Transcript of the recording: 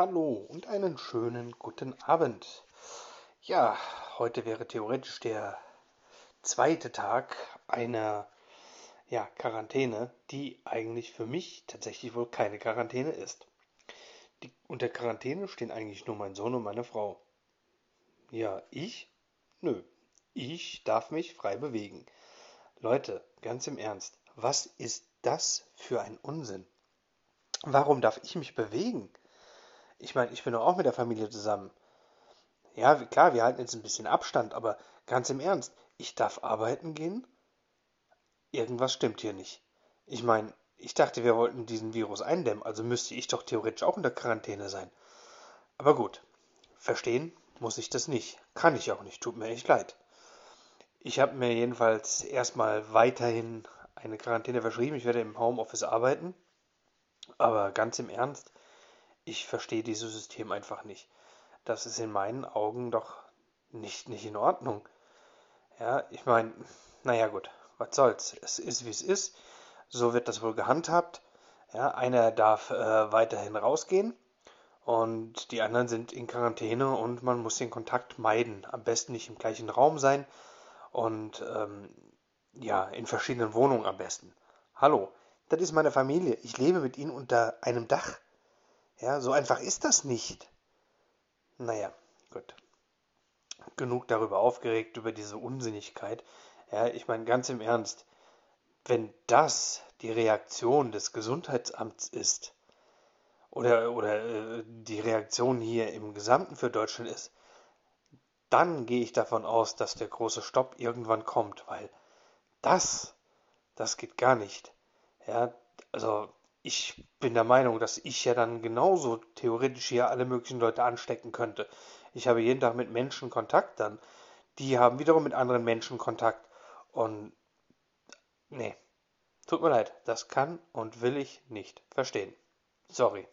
Hallo und einen schönen guten Abend. Ja, heute wäre theoretisch der zweite Tag einer ja, Quarantäne, die eigentlich für mich tatsächlich wohl keine Quarantäne ist. Die, unter Quarantäne stehen eigentlich nur mein Sohn und meine Frau. Ja, ich? Nö, ich darf mich frei bewegen. Leute, ganz im Ernst, was ist das für ein Unsinn? Warum darf ich mich bewegen? Ich meine, ich bin doch auch mit der Familie zusammen. Ja, klar, wir halten jetzt ein bisschen Abstand, aber ganz im Ernst, ich darf arbeiten gehen? Irgendwas stimmt hier nicht. Ich meine, ich dachte, wir wollten diesen Virus eindämmen, also müsste ich doch theoretisch auch in der Quarantäne sein. Aber gut, verstehen muss ich das nicht. Kann ich auch nicht, tut mir echt leid. Ich habe mir jedenfalls erstmal weiterhin eine Quarantäne verschrieben. Ich werde im Homeoffice arbeiten. Aber ganz im Ernst, ich verstehe dieses System einfach nicht. Das ist in meinen Augen doch nicht, nicht in Ordnung. Ja, ich meine, naja gut, was soll's. Es ist wie es ist. So wird das wohl gehandhabt. Ja, einer darf äh, weiterhin rausgehen und die anderen sind in Quarantäne und man muss den Kontakt meiden. Am besten nicht im gleichen Raum sein und ähm, ja, in verschiedenen Wohnungen am besten. Hallo, das ist meine Familie. Ich lebe mit ihnen unter einem Dach. Ja, so einfach ist das nicht. Naja, gut. Genug darüber aufgeregt, über diese Unsinnigkeit. Ja, ich meine ganz im Ernst, wenn das die Reaktion des Gesundheitsamts ist, oder, oder äh, die Reaktion hier im Gesamten für Deutschland ist, dann gehe ich davon aus, dass der große Stopp irgendwann kommt, weil das, das geht gar nicht. Ja, also ich bin der Meinung, dass ich ja dann genauso theoretisch hier alle möglichen Leute anstecken könnte. Ich habe jeden Tag mit Menschen Kontakt dann. Die haben wiederum mit anderen Menschen Kontakt. Und nee, tut mir leid, das kann und will ich nicht verstehen. Sorry.